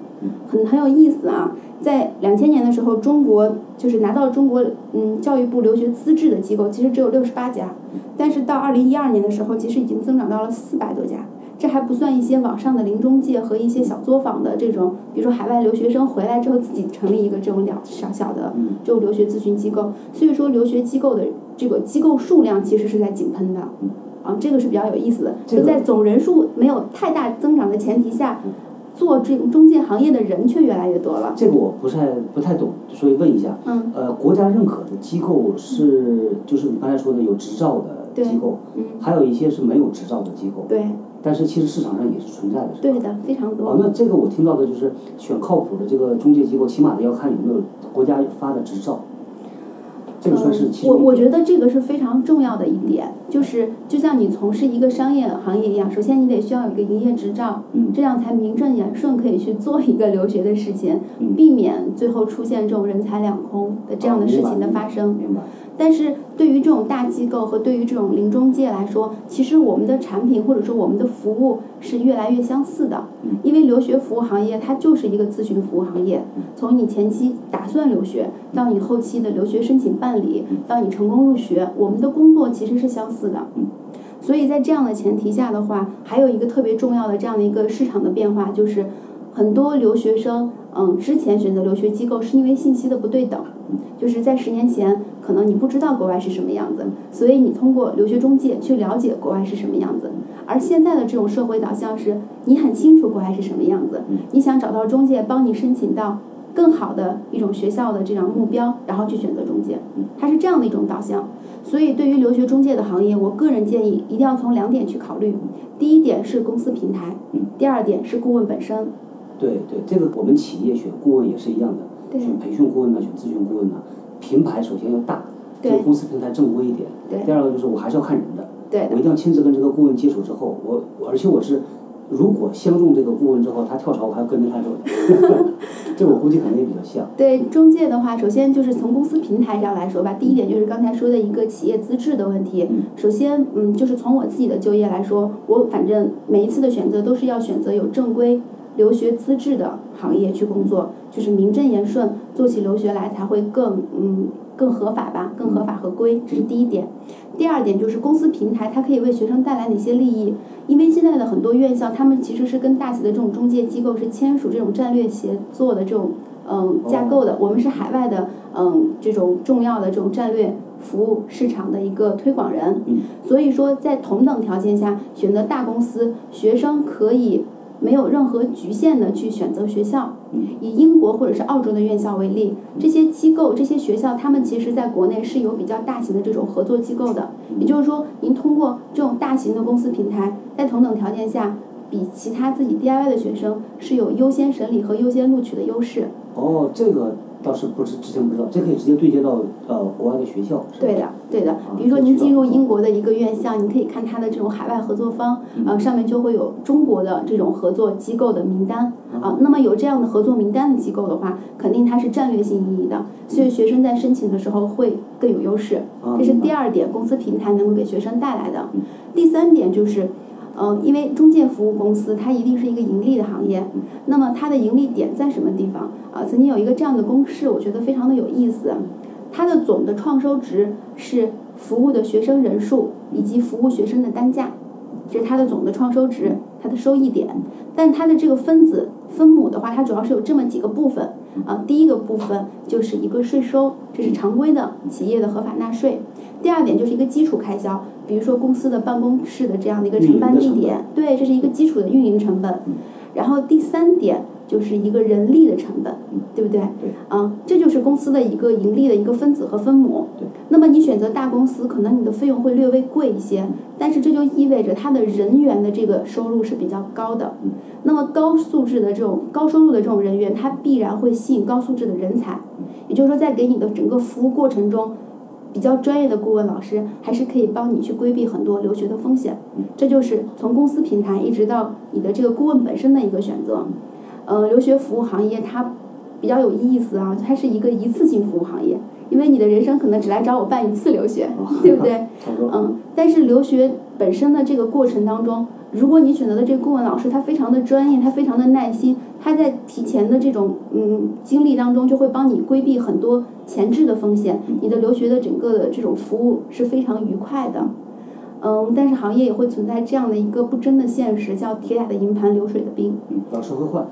很很有意思啊。在两千年的时候，中国就是拿到中国嗯教育部留学资质的机构，其实只有六十八家，但是到二零一二年的时候，其实已经增长到了四百多家。这还不算一些网上的零中介和一些小作坊的这种，比如说海外留学生回来之后自己成立一个这种小小的这种留学咨询机构。所以说，留学机构的这个机构数量其实是在井喷的，啊，这个是比较有意思的。就在总人数没有太大增长的前提下。做这个中介行业的人却越来越多了。这个我不太不太懂，所以问一下。嗯。呃，国家认可的机构是，就是你刚才说的有执照的机构，嗯，还有一些是没有执照的机构。对。但是其实市场上也是存在的，是吧？对的，非常多。哦，那这个我听到的就是选靠谱的这个中介机构，起码的要看有没有国家发的执照。嗯，我我觉得这个是非常重要的一点，就是就像你从事一个商业行业一样，首先你得需要有一个营业执照，这样才名正言顺可以去做一个留学的事情，避免最后出现这种人财两空的这样的事情的发生。但是对于这种大机构和对于这种零中介来说，其实我们的产品或者说我们的服务是越来越相似的，因为留学服务行业它就是一个咨询服务行业，从你前期打算留学到你后期的留学申请办理，到你成功入学，我们的工作其实是相似的。所以在这样的前提下的话，还有一个特别重要的这样的一个市场的变化，就是很多留学生。嗯，之前选择留学机构是因为信息的不对等，就是在十年前，可能你不知道国外是什么样子，所以你通过留学中介去了解国外是什么样子。而现在的这种社会导向是，你很清楚国外是什么样子，你想找到中介帮你申请到更好的一种学校的这样目标，然后去选择中介，它是这样的一种导向。所以对于留学中介的行业，我个人建议一定要从两点去考虑，第一点是公司平台，第二点是顾问本身。对对，这个我们企业选顾问也是一样的，选培训顾问呢，选咨询顾问呢，平台首先要大，这个公司平台正规一点。第二个就是我还是要看人的，我一定要亲自跟这个顾问接触之后，我而且我是如果相中这个顾问之后，他跳槽我还要跟着他走，<laughs> 这我估计可能也比较像。对中介的话，首先就是从公司平台上来说吧，第一点就是刚才说的一个企业资质的问题。首先，嗯，就是从我自己的就业来说，我反正每一次的选择都是要选择有正规。留学资质的行业去工作，就是名正言顺做起留学来才会更嗯更合法吧，更合法合规，这是第一点。第二点就是公司平台它可以为学生带来哪些利益？因为现在的很多院校，他们其实是跟大型的这种中介机构是签署这种战略协作的这种嗯架构的。我们是海外的嗯这种重要的这种战略服务市场的一个推广人，所以说在同等条件下选择大公司，学生可以。没有任何局限的去选择学校，以英国或者是澳洲的院校为例，这些机构、这些学校，他们其实在国内是有比较大型的这种合作机构的。也就是说，您通过这种大型的公司平台，在同等条件下，比其他自己 DIY 的学生是有优先审理和优先录取的优势。哦，这个。倒是不知之前不知道，这可以直接对接到呃国外的学校。对的，对的。比如说您进入英国的一个院校，您可以看它的这种海外合作方，呃，上面就会有中国的这种合作机构的名单啊。那么有这样的合作名单的机构的话，肯定它是战略性意义的，所以学生在申请的时候会更有优势。这是第二点，公司平台能够给学生带来的。第三点就是。嗯，因为中介服务公司它一定是一个盈利的行业，那么它的盈利点在什么地方？啊，曾经有一个这样的公式，我觉得非常的有意思。它的总的创收值是服务的学生人数以及服务学生的单价，这是它的总的创收值，它的收益点。但它的这个分子分母的话，它主要是有这么几个部分。啊，第一个部分就是一个税收，这是常规的企业的合法纳税。第二点就是一个基础开销。比如说公司的办公室的这样的一个承办地点，对，这是一个基础的运营成本。然后第三点就是一个人力的成本，对不对？对。嗯，这就是公司的一个盈利的一个分子和分母。对。那么你选择大公司，可能你的费用会略微贵一些，但是这就意味着它的人员的这个收入是比较高的。嗯。那么高素质的这种高收入的这种人员，他必然会吸引高素质的人才。也就是说，在给你的整个服务过程中，比较专业的顾问老师还是可以帮你去规避很多留学的风险。这就是从公司平台一直到你的这个顾问本身的一个选择。呃，留学服务行业它比较有意思啊，它是一个一次性服务行业，因为你的人生可能只来找我办一次留学，对不对？<laughs> 嗯，但是留学本身的这个过程当中，如果你选择的这个顾问老师他非常的专业，他非常的耐心，他在提前的这种嗯经历当中就会帮你规避很多前置的风险，你的留学的整个的这种服务是非常愉快的。嗯，但是行业也会存在这样的一个不争的现实，叫铁打的营盘流水的兵。嗯，老师会换。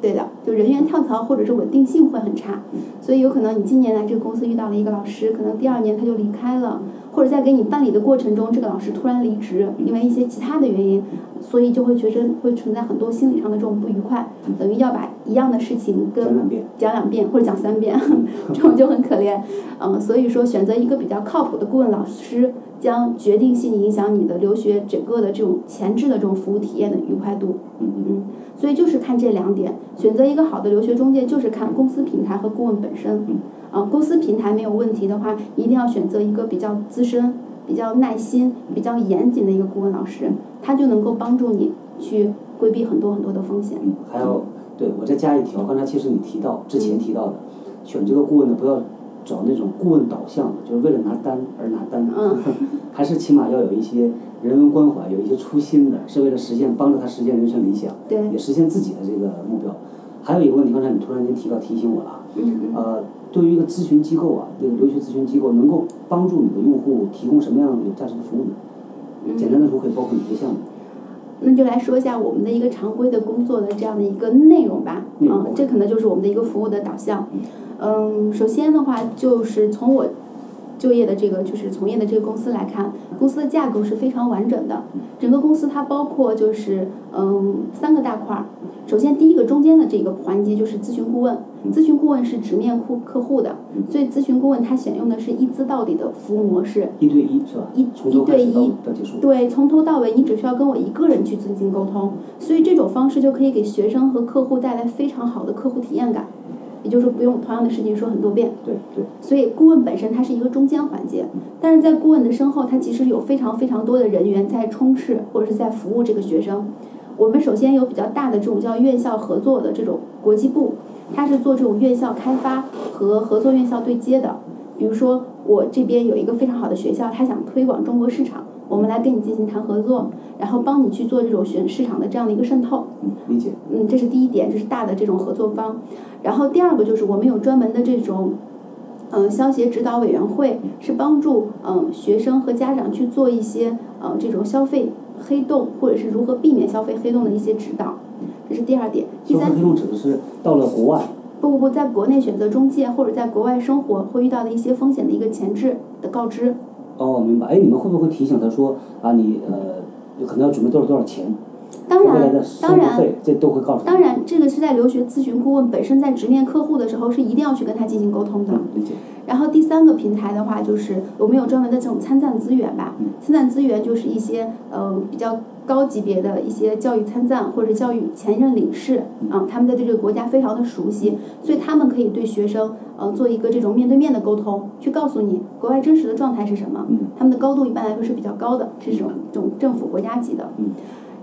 对的，就人员跳槽或者是稳定性会很差，所以有可能你今年来这个公司遇到了一个老师，可能第二年他就离开了，或者在给你办理的过程中，这个老师突然离职，因为一些其他的原因，所以就会觉得会存在很多心理上的这种不愉快，等于要把一样的事情跟讲两遍或者讲三遍，<laughs> 这种就很可怜。嗯，所以说选择一个比较靠谱的顾问老师，将决定性影响你的留学整个的这种前置的这种服务体验的愉快度。嗯嗯。所以就是看这两点，选择一个好的留学中介就是看公司平台和顾问本身。嗯啊，公司平台没有问题的话，一定要选择一个比较资深、比较耐心、比较严谨的一个顾问老师，他就能够帮助你去规避很多很多的风险。嗯，还有，对我再加一条，刚才其实你提到之前提到的，选这个顾问呢，不要找那种顾问导向的，就是为了拿单而拿单。嗯。<laughs> 还是起码要有一些人文关怀，有一些初心的，是为了实现帮助他实现人生理想，也实现自己的这个目标。还有一个问题，刚才你突然间提到提醒我了。嗯嗯。呃，对于一个咨询机构啊，这个留学咨询机构能够帮助你的用户提供什么样有价值的服务呢？简单的说，可以包括哪些项目？那就来说一下我们的一个常规的工作的这样的一个内容吧。嗯，这可能就是我们的一个服务的导向。嗯，首先的话就是从我。就业的这个就是从业的这个公司来看，公司的架构是非常完整的。整个公司它包括就是嗯三个大块儿。首先第一个中间的这个环节就是咨询顾问，咨询顾问是直面客客户的，所以咨询顾问他选用的是一资到底的服务模式。一对一是吧？一一对一，对，从头到尾你只需要跟我一个人去进行沟通，所以这种方式就可以给学生和客户带来非常好的客户体验感。也就是说，不用同样的事情说很多遍。对对。所以顾问本身它是一个中间环节，但是在顾问的身后，它其实有非常非常多的人员在充斥或者是在服务这个学生。我们首先有比较大的这种叫院校合作的这种国际部，它是做这种院校开发和合作院校对接的。比如说，我这边有一个非常好的学校，他想推广中国市场。我们来跟你进行谈合作，然后帮你去做这种选市场的这样的一个渗透。嗯，理解。嗯，这是第一点，这是大的这种合作方。然后第二个就是我们有专门的这种，嗯，消协指导委员会，是帮助嗯学生和家长去做一些嗯这种消费黑洞或者是如何避免消费黑洞的一些指导。这是第二点。第三。黑洞指的是到了国外。不不不，在国内选择中介或者在国外生活会遇到的一些风险的一个前置的告知。哦，明白。哎，你们会不会提醒他说啊，你呃，可能要准备多少多少钱？当然，当然，这都会告诉。当然，这个是在留学咨询顾问本身在直面客户的时候，是一定要去跟他进行沟通的。理解。然后第三个平台的话，就是我们有专门的这种参赞资源吧。参赞资源就是一些呃比较高级别的一些教育参赞或者教育前任领事啊，他们在对这个国家非常的熟悉，所以他们可以对学生呃做一个这种面对面的沟通，去告诉你国外真实的状态是什么。他们的高度一般来说是比较高的，是这种这种政府国家级的。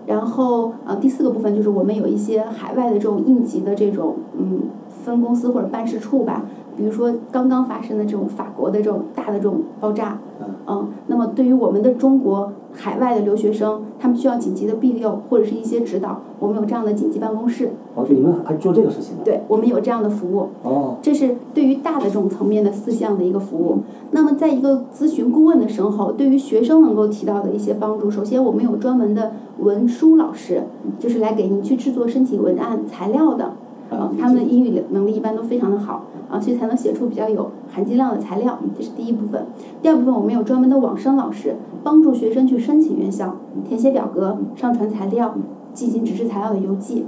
然后呃第四个部分就是我们有一些海外的这种应急的这种嗯分公司或者办事处吧。比如说刚刚发生的这种法国的这种大的这种爆炸，嗯，那么对于我们的中国海外的留学生，他们需要紧急的庇佑或者是一些指导，我们有这样的紧急办公室。哦，你们还做这个事情？对，我们有这样的服务。哦。这是对于大的这种层面的四项的一个服务。那么，在一个咨询顾问的时候，对于学生能够提到的一些帮助，首先我们有专门的文书老师，就是来给您去制作申请文案材料的。嗯，他们的英语能力一般都非常的好啊，所以才能写出比较有含金量的材料。这是第一部分。第二部分，我们有专门的网申老师，帮助学生去申请院校，填写表格、上传材料、进行纸质材料的邮寄。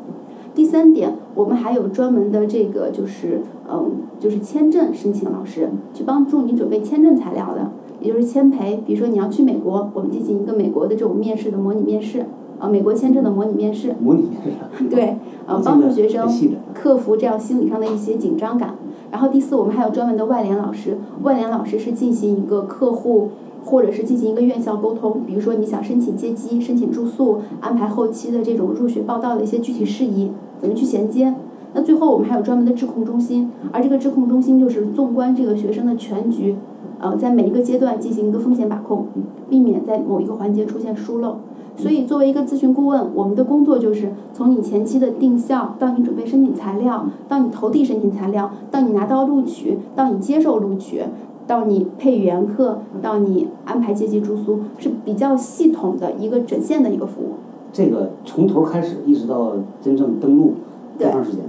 第三点，我们还有专门的这个就是嗯，就是签证申请老师，去帮助你准备签证材料的，也就是签培。比如说你要去美国，我们进行一个美国的这种面试的模拟面试，啊，美国签证的模拟面试。模拟面试。<laughs> 对，呃，帮助学生克服这样心理上的一些紧张感。然后第四，我们还有专门的外联老师，外联老师是进行一个客户。或者是进行一个院校沟通，比如说你想申请接机、申请住宿、安排后期的这种入学报到的一些具体事宜，怎么去衔接？那最后我们还有专门的质控中心，而这个质控中心就是纵观这个学生的全局，呃，在每一个阶段进行一个风险把控，避免在某一个环节出现疏漏。所以作为一个咨询顾问，我们的工作就是从你前期的定校，到你准备申请材料，到你投递申请材料，到你拿到录取，到你接受录取。到你配语言课，到你安排接机住宿，是比较系统的一个整线的一个服务。这个从头开始一直到真正登录，多长时间？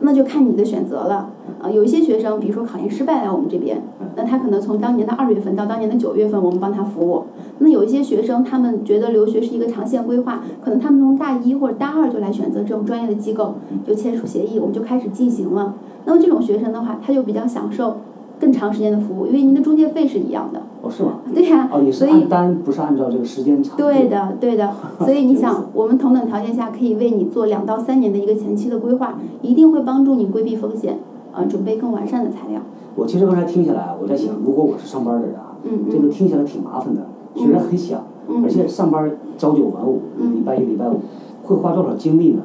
那就看你的选择了。啊，有一些学生，比如说考研失败来我们这边，那他可能从当年的二月份到当年的九月份，我们帮他服务。那有一些学生，他们觉得留学是一个长线规划，可能他们从大一或者大二就来选择这种专业的机构，就签署协议，我们就开始进行了。那么这种学生的话，他就比较享受。更长时间的服务，因为您的中介费是一样的。哦，是吗？对呀。哦，你是按单，不是按照这个时间长。对的，对的。<laughs> 所以你想，我们同等条件下可以为你做两到三年的一个前期的规划，一定会帮助你规避风险，呃，准备更完善的材料。我其实刚才听下来，我在想，如果我是上班的人啊，这个听起来挺麻烦的，虽然很想，而且上班朝九晚五，礼拜一、礼拜五，会花多少精力呢？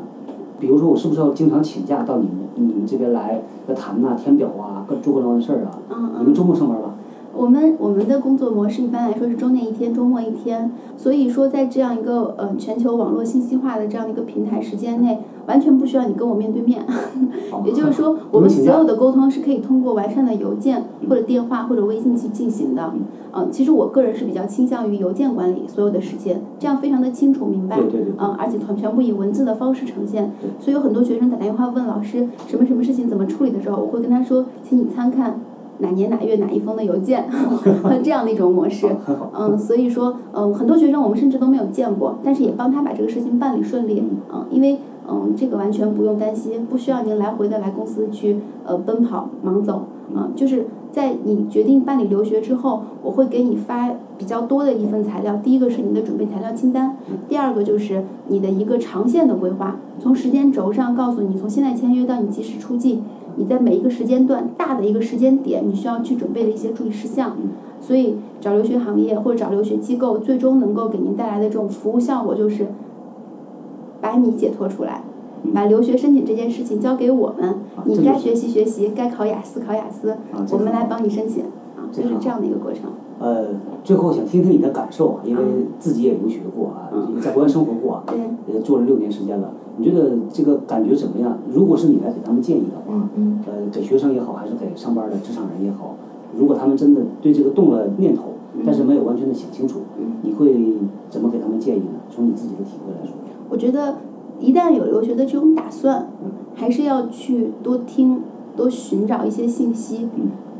比如说，我是不是要经常请假到你们你们这边来来谈呐、填表啊、各做各样的事儿啊？你们周末上班吧？我们我们的工作模式一般来说是周内一天，周末一天。所以说，在这样一个呃全球网络信息化的这样的一个平台时间内。完全不需要你跟我面对面，<laughs> 也就是说，<laughs> 我们所有的沟通是可以通过完善的邮件或者电话或者微信去进行的。嗯，其实我个人是比较倾向于邮件管理所有的时间，这样非常的清楚明白。嗯，而且全全部以文字的方式呈现。所以有很多学生打电话问老师什么什么事情怎么处理的时候，我会跟他说，请你参看哪年哪月哪一封的邮件，<laughs> 这样的一种模式。嗯，所以说，嗯，很多学生我们甚至都没有见过，但是也帮他把这个事情办理顺利。嗯，因为。嗯，这个完全不用担心，不需要您来回的来公司去呃奔跑忙走，嗯，就是在你决定办理留学之后，我会给你发比较多的一份材料。第一个是你的准备材料清单，第二个就是你的一个长线的规划，从时间轴上告诉你，从现在签约到你及时出境，你在每一个时间段大的一个时间点，你需要去准备的一些注意事项。所以找留学行业或者找留学机构，最终能够给您带来的这种服务效果就是。把你解脱出来，把留学申请这件事情交给我们，你该学习学习，该考雅思考雅思，我们来帮你申请，啊，就是这样的一个过程。呃，最后想听听你的感受啊，因为自己也留学过啊，在国外生活过啊，也做了六年时间了，你觉得这个感觉怎么样？如果是你来给他们建议的话，嗯。呃，给学生也好，还是给上班的职场人也好，如果他们真的对这个动了念头，但是没有完全的想清楚，你会怎么给他们建议呢？从你自己的体会来说。我觉得，一旦有留学的这种打算，还是要去多听、多寻找一些信息，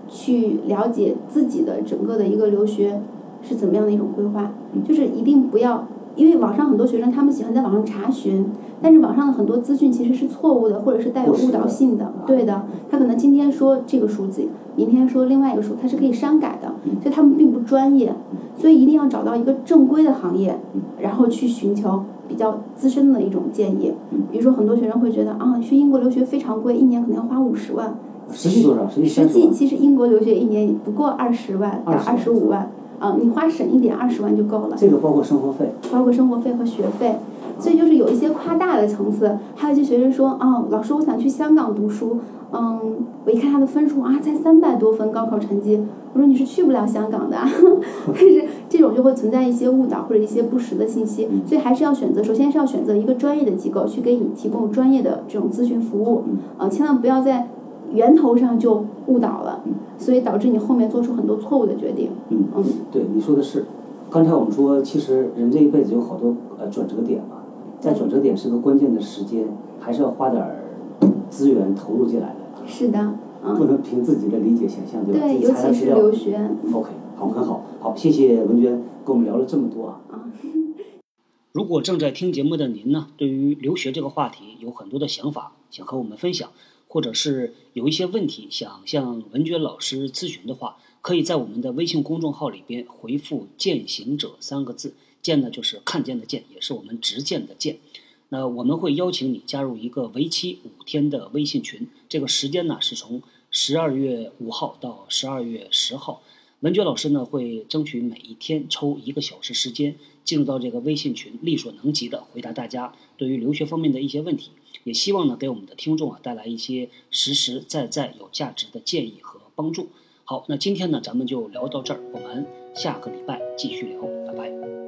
去了解自己的整个的一个留学是怎么样的一种规划。就是一定不要，因为网上很多学生他们喜欢在网上查询，但是网上的很多资讯其实是错误的，或者是带有误导性的。对的，他可能今天说这个书籍，明天说另外一个书，它是可以删改的，所以他们并不专业。所以一定要找到一个正规的行业，然后去寻求。比较资深的一种建议，比如说很多学生会觉得啊，去英国留学非常贵，一年可能要花五十万。实际多少？实际实际其实英国留学一年不过二十万到二十五万，啊，你花省一点二十万就够了。这个包括生活费。包括生活费和学费，所以就是有一些夸大的层次。还有一些学生说啊，老师，我想去香港读书。嗯，我一看他的分数啊，才三百多分高考成绩，我说你是去不了香港的，<laughs> 但是这种就会存在一些误导或者一些不实的信息，所以还是要选择，首先是要选择一个专业的机构去给你提供专业的这种咨询服务，啊，千万不要在源头上就误导了，所以导致你后面做出很多错误的决定。嗯。嗯，对，你说的是，刚才我们说，其实人这一辈子有好多呃转折点嘛，在转折点是个关键的时间，还是要花点资源投入进来的。是的，嗯。不能凭自己的理解想象，对吧？对，尤其是留学。OK，好，很好，好，谢谢文娟跟我们聊了这么多啊。<laughs> 如果正在听节目的您呢，对于留学这个话题有很多的想法，想和我们分享，或者是有一些问题想向文娟老师咨询的话，可以在我们的微信公众号里边回复“践行者”三个字，“见”呢就是看见的“见”，也是我们执剑的“剑”。那我们会邀请你加入一个为期五天的微信群，这个时间呢是从十二月五号到十二月十号。文娟老师呢会争取每一天抽一个小时时间进入到这个微信群，力所能及的回答大家对于留学方面的一些问题，也希望呢给我们的听众啊带来一些实实在在有价值的建议和帮助。好，那今天呢咱们就聊到这儿，我们下个礼拜继续聊，拜拜。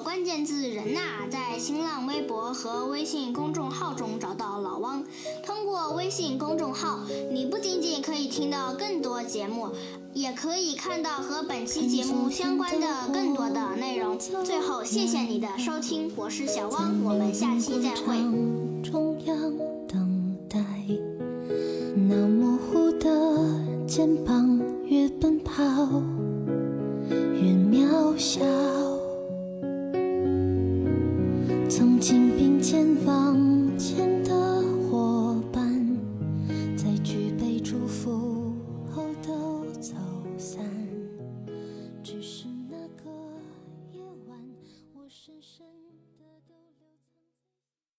关键字“人呐”在新浪微博和微信公众号中找到老汪。通过微信公众号，你不仅仅可以听到更多节目，也可以看到和本期节目相关的更多的内容。最后，谢谢你的收听，我是小汪，我们下期再会。中央等待，那模糊的肩膀越奔跑越渺小。曾经并肩